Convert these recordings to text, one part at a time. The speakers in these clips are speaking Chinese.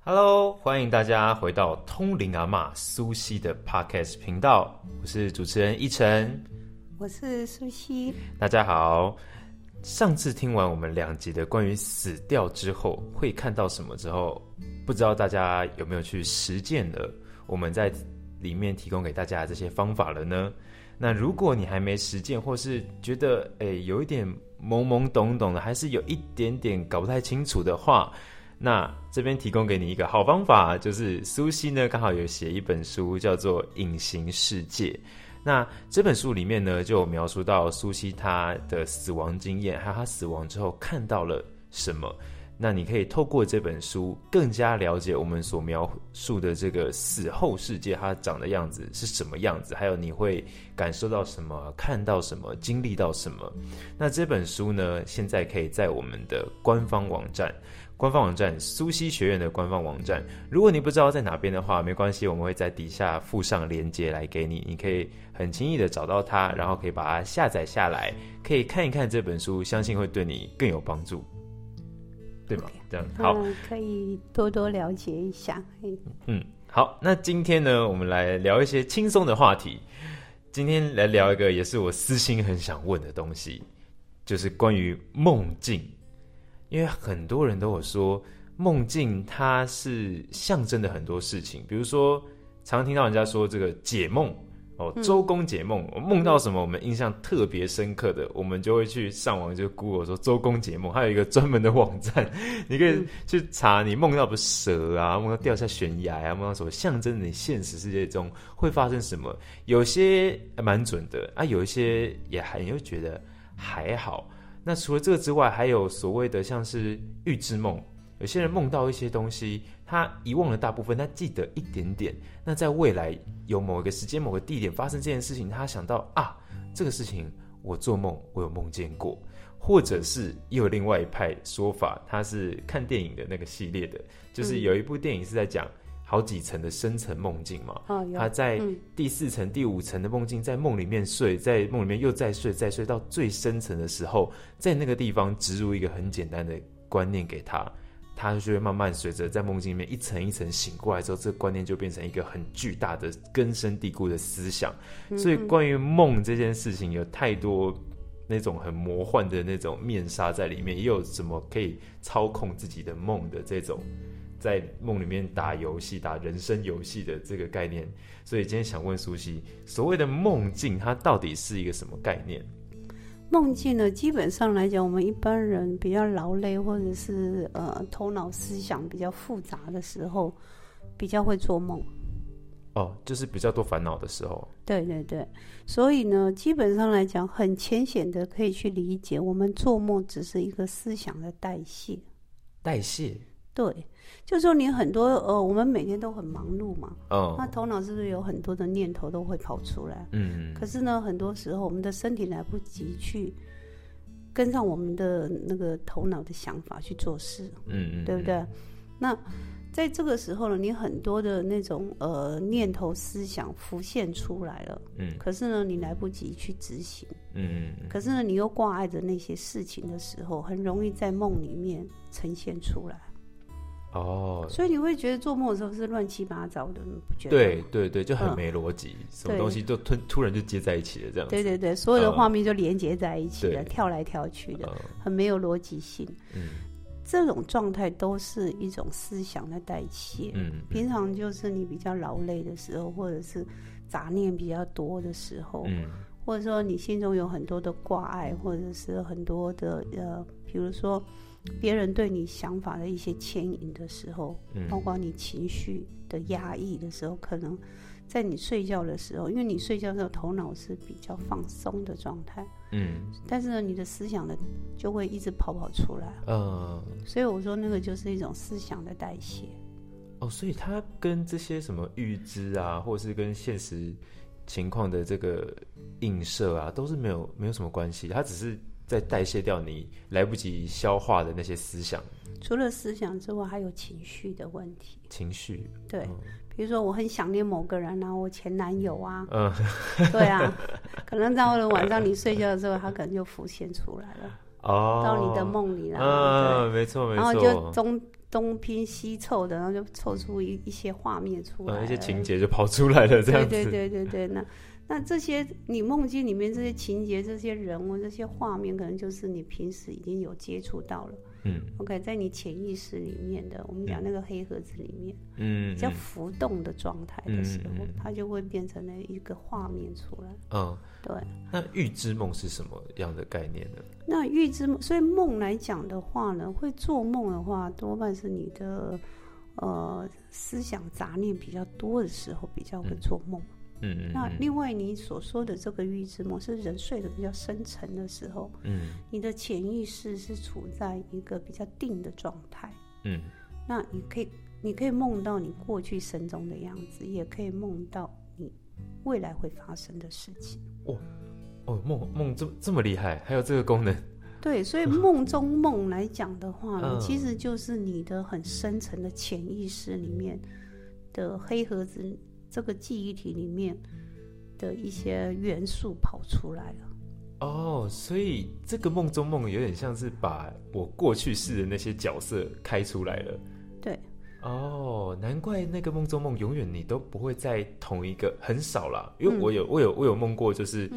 Hello，欢迎大家回到通灵阿妈苏西的 Podcast 频道，我是主持人一晨。我是苏西，大家好。上次听完我们两集的关于死掉之后会看到什么之后，不知道大家有没有去实践了我们在里面提供给大家的这些方法了呢？那如果你还没实践，或是觉得诶有一点懵懵懂懂的，还是有一点点搞不太清楚的话，那这边提供给你一个好方法，就是苏西呢刚好有写一本书，叫做《隐形世界》。那这本书里面呢，就描述到苏西他的死亡经验，还有他死亡之后看到了什么。那你可以透过这本书，更加了解我们所描述的这个死后世界，它长的样子是什么样子，还有你会感受到什么，看到什么，经历到什么。那这本书呢，现在可以在我们的官方网站。官方网站苏西学院的官方网站，如果你不知道在哪边的话，没关系，我们会在底下附上链接来给你，你可以很轻易的找到它，然后可以把它下载下来，可以看一看这本书，相信会对你更有帮助，对吗？这样好，可以多多了解一下。嗯，好，那今天呢，我们来聊一些轻松的话题。今天来聊一个也是我私心很想问的东西，就是关于梦境。因为很多人都有说，梦境它是象征的很多事情，比如说，常听到人家说这个解梦哦，周公解梦，我梦到什么，我们印象特别深刻的，我们就会去上网就 Google 说周公解梦，还有一个专门的网站，你可以去查你梦到不蛇啊，梦到掉下悬崖啊，梦到什么象征你现实世界中会发生什么，有些蛮准的啊，有一些也还又觉得还好。那除了这个之外，还有所谓的像是预知梦，有些人梦到一些东西，他遗忘了大部分，他记得一点点。那在未来有某一个时间、某个地点发生这件事情，他想到啊，这个事情我做梦我有梦见过，或者是又有另外一派说法，他是看电影的那个系列的，就是有一部电影是在讲。好几层的深层梦境嘛，他在第四层、第五层的梦境，在梦里面睡，在梦里面又再睡、再睡到最深层的时候，在那个地方植入一个很简单的观念给他，他就会慢慢随着在梦境里面一层一层醒过来之后，这个观念就变成一个很巨大的根深蒂固的思想。所以，关于梦这件事情，有太多那种很魔幻的那种面纱在里面，也有什么可以操控自己的梦的这种。在梦里面打游戏、打人生游戏的这个概念，所以今天想问苏西，所谓的梦境，它到底是一个什么概念？梦境呢，基本上来讲，我们一般人比较劳累，或者是呃头脑思想比较复杂的时候，比较会做梦。哦，就是比较多烦恼的时候。对对对，所以呢，基本上来讲，很浅显的可以去理解，我们做梦只是一个思想的代谢。代谢。对。就说你很多呃，我们每天都很忙碌嘛，哦，那头脑是不是有很多的念头都会跑出来？嗯，可是呢，很多时候我们的身体来不及去跟上我们的那个头脑的想法去做事，嗯嗯，对不对？那在这个时候呢，你很多的那种呃念头思想浮现出来了，嗯，可是呢，你来不及去执行，嗯嗯，可是呢，你又挂碍着那些事情的时候，很容易在梦里面呈现出来。哦，所以你会觉得做梦的时候是乱七八糟的，不觉得？对对对，就很没逻辑，什么东西就突突然就接在一起了，这样。对对对，所有的画面就连接在一起了，跳来跳去的，很没有逻辑性。嗯，这种状态都是一种思想的代谢。嗯，平常就是你比较劳累的时候，或者是杂念比较多的时候，嗯，或者说你心中有很多的挂碍，或者是很多的呃，比如说。别人对你想法的一些牵引的时候，嗯包括你情绪的压抑的时候，可能在你睡觉的时候，因为你睡觉的时候头脑是比较放松的状态，嗯，但是呢，你的思想呢就会一直跑跑出来，嗯，所以我说那个就是一种思想的代谢。哦，所以它跟这些什么预知啊，或者是跟现实情况的这个映射啊，都是没有没有什么关系，它只是。在代谢掉你来不及消化的那些思想。除了思想之外，还有情绪的问题。情绪。对，比如说我很想念某个人啊，我前男友啊，嗯，对啊，可能到了晚上你睡觉的时候，他可能就浮现出来了，哦，到你的梦里了，嗯，没错没错，然后就东东拼西凑的，然后就凑出一一些画面出来，一些情节就跑出来了，这样子，对对对对对，那。那这些你梦境里面这些情节、这些人物、这些画面，可能就是你平时已经有接触到了。嗯，OK，在你潜意识里面的，我们讲那个黑盒子里面，嗯，比较浮动的状态的时候，它就会变成了一个画面出来。嗯，对。那预知梦是什么样的概念呢？那预知梦，所以梦来讲的话呢，会做梦的话，多半是你的呃思想杂念比较多的时候，比较会做梦。嗯，那另外你所说的这个预知梦是人睡得比较深沉的时候，嗯，你的潜意识是处在一个比较定的状态，嗯，那你可以你可以梦到你过去生中的样子，也可以梦到你未来会发生的事情。哦哦，梦梦这么这么厉害，还有这个功能？对，所以梦中梦来讲的话呢，其实就是你的很深层的潜意识里面的黑盒子。这个记忆体里面的一些元素跑出来了。哦，所以这个梦中梦有点像是把我过去式的那些角色开出来了。对。哦，难怪那个梦中梦永远你都不会在同一个，很少啦。因为我有我有我有梦过，就是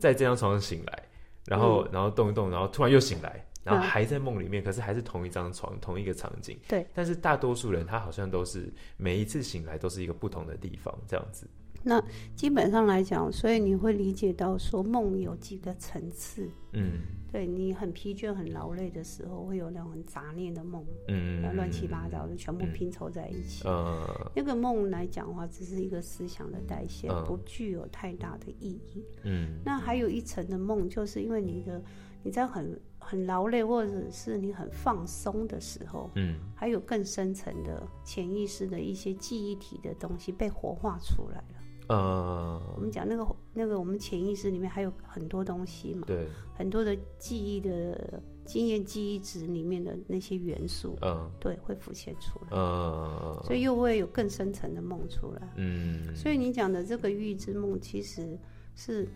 在这张床上醒来，然后然后动一动，然后突然又醒来。然后还在梦里面，可是还是同一张床，同一个场景。对。但是大多数人他好像都是每一次醒来都是一个不同的地方，这样子。那基本上来讲，所以你会理解到说梦有几个层次。嗯。对你很疲倦、很劳累的时候，会有那种很杂念的梦，嗯，乱七八糟的全部拼凑在一起。嗯。那个梦来讲的话，只是一个思想的代谢，不具有太大的意义。嗯。那还有一层的梦，就是因为你的。你在很很劳累，或者是你很放松的时候，嗯，还有更深层的潜意识的一些记忆体的东西被活化出来了。呃，我们讲那个那个，我们潜意识里面还有很多东西嘛，对，很多的记忆的经验记忆值里面的那些元素，嗯，对，会浮现出来，嗯，所以又会有更深层的梦出来，嗯，所以你讲的这个预知梦，其实是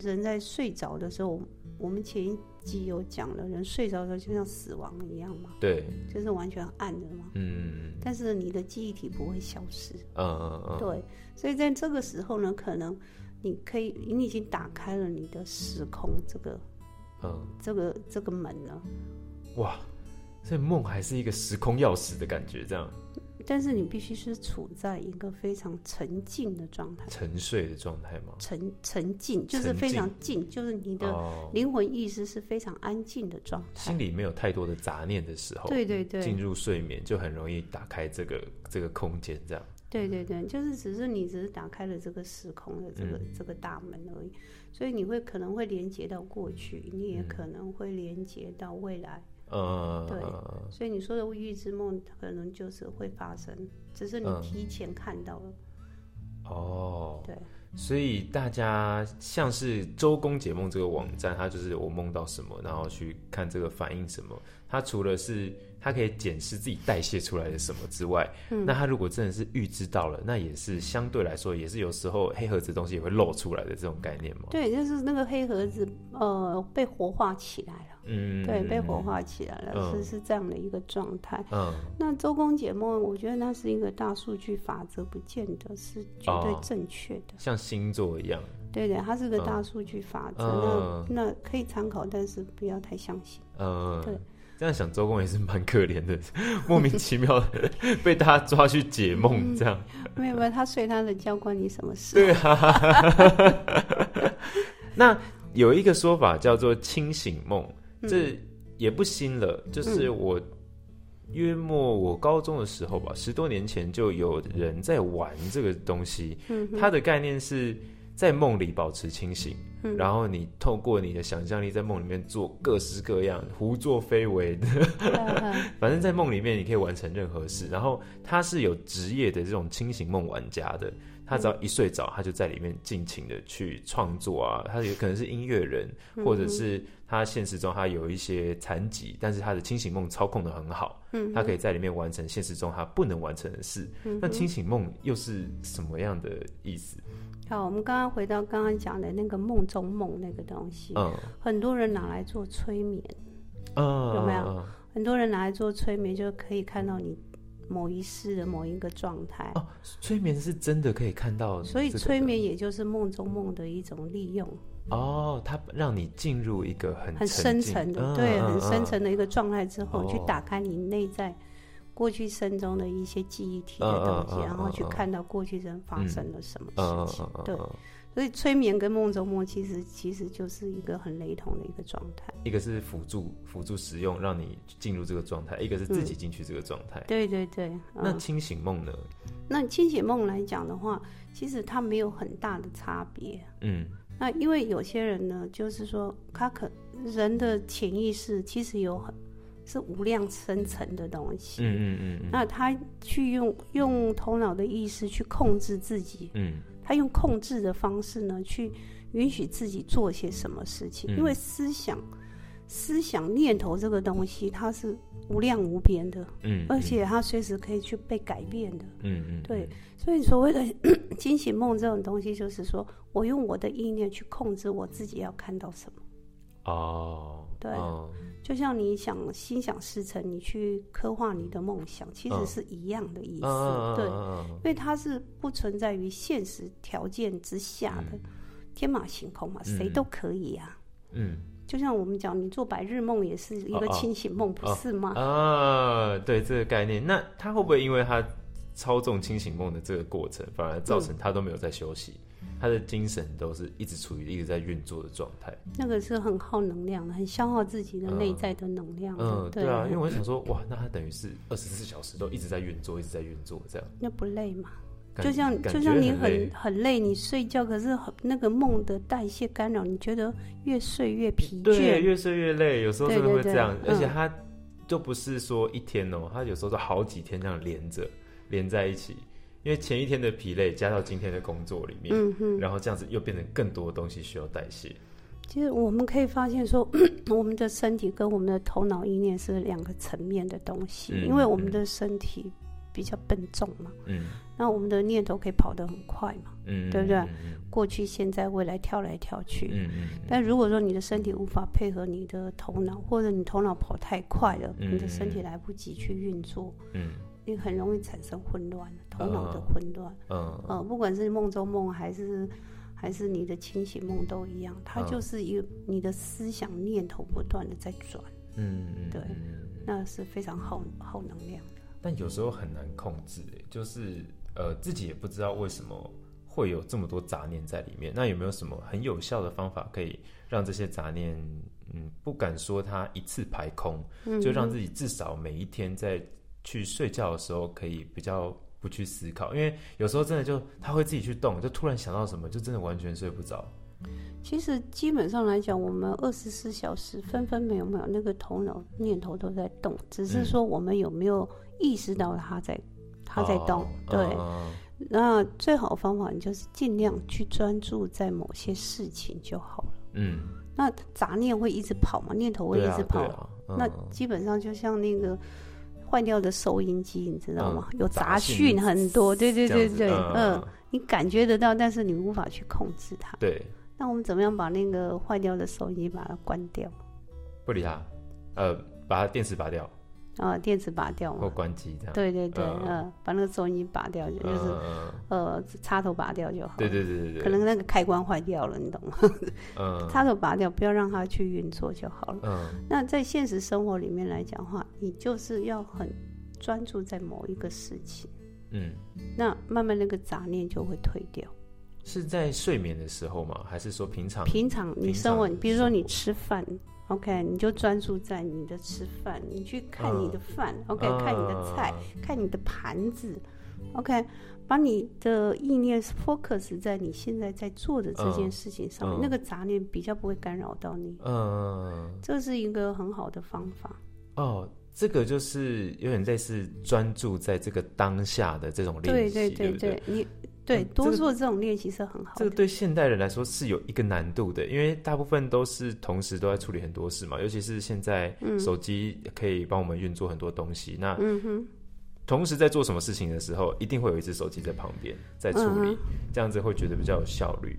人在睡着的时候。我们前一集有讲了，人睡着的时候就像死亡一样嘛，对，就是完全暗的嘛，嗯，但是你的记忆体不会消失，嗯嗯嗯，对，所以在这个时候呢，可能你可以，你已经打开了你的时空这个，嗯，这个这个门了，哇，所以梦还是一个时空钥匙的感觉，这样。但是你必须是处在一个非常沉静的状态，沉睡的状态吗？沉沉静就是非常静，就是你的灵魂意识是非常安静的状态，心里没有太多的杂念的时候，对对对，进入睡眠就很容易打开这个这个空间，这样。对对对，就是只是你只是打开了这个时空的这个这个大门而已，所以你会可能会连接到过去，你也可能会连接到未来。呃，对，所以你说的未遇之梦可能就是会发生，只是你提前看到了。哦，对，所以大家像是周公解梦这个网站，它就是我梦到什么，然后去看这个反映什么。它除了是它可以检视自己代谢出来的什么之外，那它如果真的是预知到了，那也是相对来说也是有时候黑盒子东西也会露出来的这种概念嘛？对，就是那个黑盒子呃被活化起来了，嗯，对，被活化起来了，是是这样的一个状态。嗯，那周公解梦，我觉得那是一个大数据法则，不见得是绝对正确的，像星座一样。对对，它是个大数据法则，那那可以参考，但是不要太相信。嗯，对。这样想，周公也是蛮可怜的，莫名其妙 被大家抓去解梦，这样。没有没有，他睡他的觉，关你什么事？对啊。那有一个说法叫做清醒梦，这也不新了。就是我约莫我高中的时候吧，十多年前就有人在玩这个东西。嗯，它的概念是。在梦里保持清醒，然后你透过你的想象力在梦里面做各式各样胡作非为的，反正在梦里面你可以完成任何事。然后他是有职业的这种清醒梦玩家的，他只要一睡着，他就在里面尽情的去创作啊。他有可能是音乐人，或者是他现实中他有一些残疾，但是他的清醒梦操控的很好，嗯，他可以在里面完成现实中他不能完成的事。那清醒梦又是什么样的意思？好，我们刚刚回到刚刚讲的那个梦中梦那个东西，嗯，很多人拿来做催眠，嗯，有没有？很多人拿来做催眠，就可以看到你某一世的某一个状态。哦，催眠是真的可以看到，所以催眠也就是梦中梦的一种利用。哦，它让你进入一个很很深层的，对，很深层的一个状态之后，去打开你内在。过去生中的一些记忆体的东西，然后去看到过去生发生了什么事情。对，所以催眠跟梦中梦其实其实就是一个很雷同的一个状态。一个是辅助辅助使用，让你进入这个状态；一个是自己进去这个状态。对对对。那清醒梦呢？那清醒梦来讲的话，其实它没有很大的差别。嗯。那因为有些人呢，就是说他可人的潜意识其实有很。是无量深层的东西，嗯嗯嗯，那他去用用头脑的意识去控制自己，嗯，他用控制的方式呢，去允许自己做些什么事情，因为思想、思想念头这个东西，它是无量无边的，嗯，而且它随时可以去被改变的，嗯嗯，对，所以所谓的 惊醒梦这种东西，就是说我用我的意念去控制我自己要看到什么，哦，对。就像你想心想事成，你去刻画你的梦想，其实是一样的意思，对，因为它是不存在于现实条件之下的，天马行空嘛，谁都可以啊。嗯，就像我们讲，你做白日梦也是一个清醒梦，不是吗？啊，对这个概念，那他会不会因为他操纵清醒梦的这个过程，反而造成他都没有在休息？他的精神都是一直处于一直在运作的状态，那个是很耗能量的，很消耗自己的内在的能量。嗯，对啊，因为我想说，哇，那他等于是二十四小时都一直在运作，一直在运作，这样那不累吗？就像就像你很很累，你睡觉，可是很那个梦的代谢干扰，你觉得越睡越疲倦，对，越睡越累，有时候真的会这样，而且他就不是说一天哦，他有时候是好几天这样连着连在一起。因为前一天的疲累加到今天的工作里面，然后这样子又变成更多的东西需要代谢。其实我们可以发现说，我们的身体跟我们的头脑意念是两个层面的东西。因为我们的身体比较笨重嘛，嗯，那我们的念头可以跑得很快嘛，嗯，对不对？过去、现在、未来跳来跳去，嗯嗯。但如果说你的身体无法配合你的头脑，或者你头脑跑太快了，你的身体来不及去运作，嗯。你很容易产生混乱，头脑的混乱。嗯，呃，不管是梦中梦还是还是你的清醒梦都一样，它就是一个你的思想念头不断的在转。嗯，对，那是非常耗耗能量的。但有时候很难控制，就是呃自己也不知道为什么会有这么多杂念在里面。那有没有什么很有效的方法可以让这些杂念，嗯，不敢说它一次排空，就让自己至少每一天在。去睡觉的时候可以比较不去思考，因为有时候真的就他会自己去动，就突然想到什么，就真的完全睡不着。其实基本上来讲，我们二十四小时分分秒秒那个头脑念头都在动，只是说我们有没有意识到他在他在动。对，那最好的方法你就是尽量去专注在某些事情就好了。嗯，那杂念会一直跑嘛？念头会一直跑，那基本上就像那个。坏掉的收音机，你知道吗？有杂讯很多，对对对对，嗯，你感觉得到，但是你无法去控制它。对，那我们怎么样把那个坏掉的收音机把它关掉？不理它，呃，把它电池拔掉。啊，电池拔掉嘛，或关机这样。对对对，嗯，把那个收音机拔掉，就是呃，插头拔掉就好。对对对对对。可能那个开关坏掉了，你懂吗？嗯。插头拔掉，不要让它去运作就好了。嗯。那在现实生活里面来讲话，你就是要很专注在某一个事情。嗯。那慢慢那个杂念就会退掉。是在睡眠的时候吗？还是说平常？平常你生活，比如说你吃饭。OK，你就专注在你的吃饭，你去看你的饭，OK，看你的菜，看你的盘子，OK，把你的意念 focus 在你现在在做的这件事情上面，那个杂念比较不会干扰到你。嗯，这是一个很好的方法。哦，这个就是有点类似专注在这个当下的这种练习，对对对对，你对，多做这种练习是很好。这个对现代人来说是有一个难度的，因为大部分都是同时都在处理很多事嘛，尤其是现在手机可以帮我们运作很多东西。那同时在做什么事情的时候，一定会有一只手机在旁边在处理，这样子会觉得比较有效率。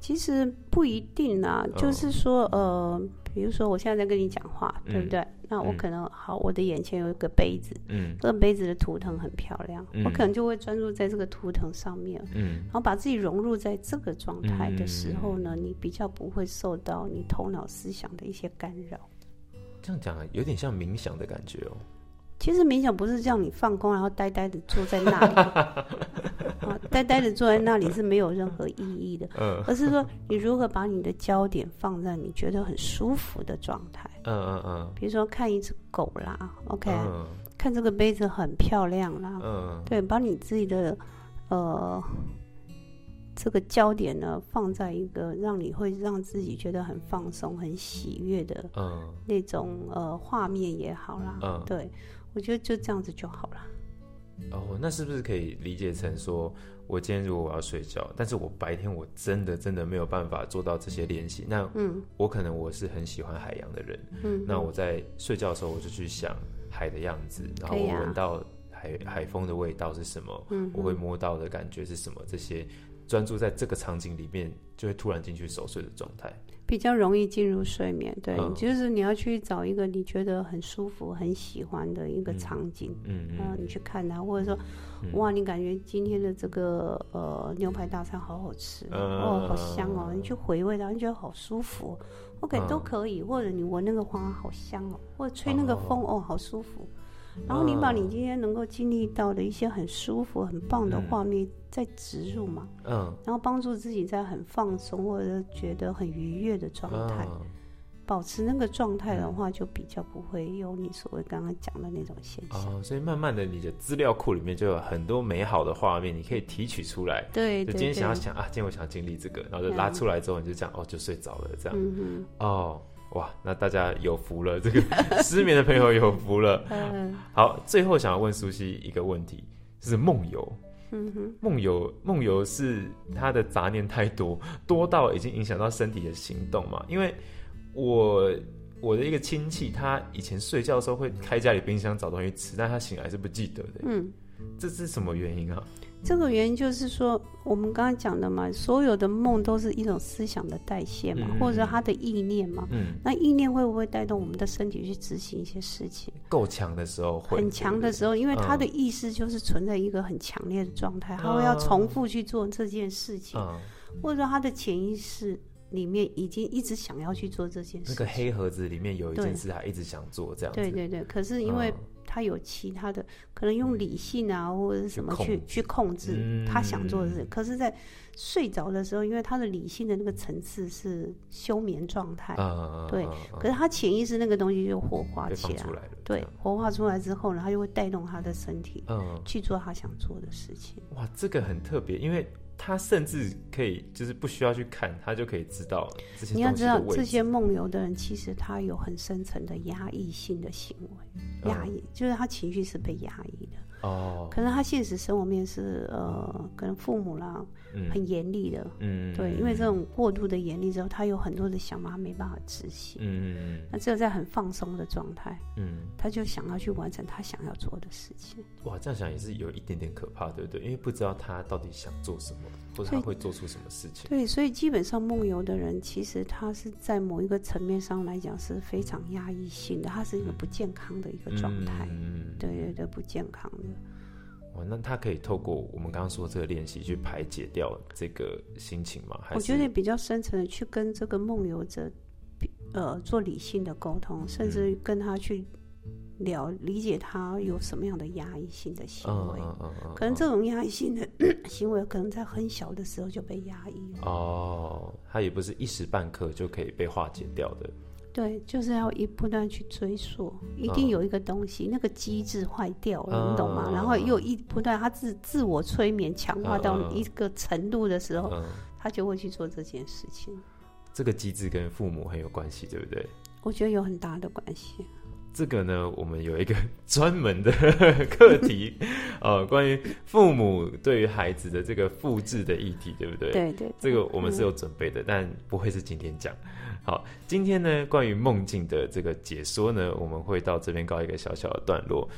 其实不一定啊，就是说，呃，比如说我现在在跟你讲话，对不对？那我可能好，我的眼前有一个杯子，嗯，这个杯子的图腾很漂亮，我可能就会专注在这个图腾上面，嗯，然后把自己融入在这个状态的时候呢，你比较不会受到你头脑思想的一些干扰。这样讲有点像冥想的感觉哦。其实冥想不是叫你放空，然后呆呆的坐在那里，啊，呆呆的坐在那里是没有任何意义的，嗯，而是说你如何把你的焦点放在你觉得很舒服的状态，嗯嗯嗯，比如说看一只狗啦，OK，看这个杯子很漂亮啦，嗯，对，把你自己的呃这个焦点呢放在一个让你会让自己觉得很放松、很喜悦的，嗯，那种呃画面也好啦，嗯，对。我觉得就这样子就好了。哦，那是不是可以理解成说，我今天如果我要睡觉，但是我白天我真的真的没有办法做到这些练习，那嗯，我可能我是很喜欢海洋的人，嗯，那我在睡觉的时候我就去想海的样子，然后我闻到海海风的味道是什么，嗯，我会摸到的感觉是什么，这些专注在这个场景里面，就会突然进去熟睡的状态。比较容易进入睡眠，对，就是你要去找一个你觉得很舒服、很喜欢的一个场景，嗯嗯，你去看它，或者说，哇，你感觉今天的这个呃牛排大餐好好吃，哦，好香哦，你去回味它，你觉得好舒服，OK 都可以，或者你闻那个花好香哦，或者吹那个风哦，好舒服。然后你把你今天能够经历到的一些很舒服、很棒的画面再植入嘛，嗯，然后帮助自己在很放松或者觉得很愉悦的状态，保持那个状态的话，就比较不会有你所谓刚刚讲的那种现象。哦，所以慢慢的，你的资料库里面就有很多美好的画面，你可以提取出来。对，就今天想要想啊，今天我想要经历这个，然后就拉出来之后，你就讲哦，就睡着了这样。嗯嗯。哦。哇，那大家有福了，这个 失眠的朋友有福了。嗯，好，最后想要问苏西一个问题，就是梦游。梦游，梦游是他的杂念太多，多到已经影响到身体的行动嘛？因为我我的一个亲戚，他以前睡觉的时候会开家里冰箱找东西吃，但他醒来是不记得的。嗯，这是什么原因啊？这个原因就是说，我们刚刚讲的嘛，所有的梦都是一种思想的代谢嘛，或者他的意念嘛。嗯。那意念会不会带动我们的身体去执行一些事情？够强的时候会。很强的时候，因为他的意识就是存在一个很强烈的状态，他会要重复去做这件事情，或者说他的潜意识里面已经一直想要去做这件事。那个黑盒子里面有一件事，他一直想做这样。对对对，可是因为。他有其他的可能用理性啊，或者是什么去去控制他想做的事。可是，在睡着的时候，因为他的理性的那个层次是休眠状态，对。可是他潜意识那个东西就活化起来，对，活化出来之后呢，他就会带动他的身体，嗯，去做他想做的事情。哇，这个很特别，因为。他甚至可以，就是不需要去看，他就可以知道这些。你要知道，这些梦游的人其实他有很深层的压抑性的行为，压抑就是他情绪是被压抑的。哦，可能他现实生活面是呃，可能父母啦，很严厉的，嗯，对，因为这种过度的严厉之后，他有很多的想法没办法执行，嗯嗯那只有在很放松的状态，嗯，他就想要去完成他想要做的事情。哇，这样想也是有一点点可怕，对不对？因为不知道他到底想做什么，或者他会做出什么事情。对，所以基本上梦游的人，其实他是在某一个层面上来讲是非常压抑性的，他是一个不健康的一个状态，嗯，对对对，不健康的。那他可以透过我们刚刚说这个练习去排解掉这个心情吗？我觉得比较深层的去跟这个梦游者，呃，做理性的沟通，甚至跟他去了理解他有什么样的压抑性的行为。可能这种压抑性的 行为，可能在很小的时候就被压抑了。哦，他也不是一时半刻就可以被化解掉的。对，就是要一不断去追溯，一定有一个东西，那个机制坏掉了，你懂吗？然后又一不断，他自自我催眠强化到一个程度的时候，他就会去做这件事情。这个机制跟父母很有关系，对不对？我觉得有很大的关系。这个呢，我们有一个 专门的课题，呃，关于父母对于孩子的这个复制的议题，对不对？对对，这个我们是有准备的，但不会是今天讲。好，今天呢，关于梦境的这个解说呢，我们会到这边告一个小小的段落。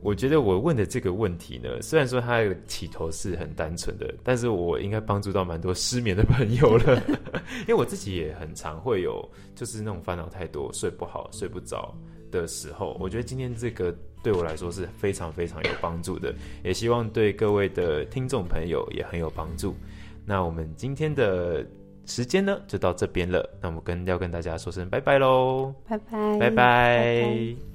我觉得我问的这个问题呢，虽然说它的起头是很单纯的，但是我应该帮助到蛮多失眠的朋友了，因为我自己也很常会有，就是那种烦恼太多，睡不好、睡不着的时候。我觉得今天这个对我来说是非常非常有帮助的，也希望对各位的听众朋友也很有帮助。那我们今天的时间呢，就到这边了。那我们跟要跟大家说声拜拜喽，拜拜，拜拜。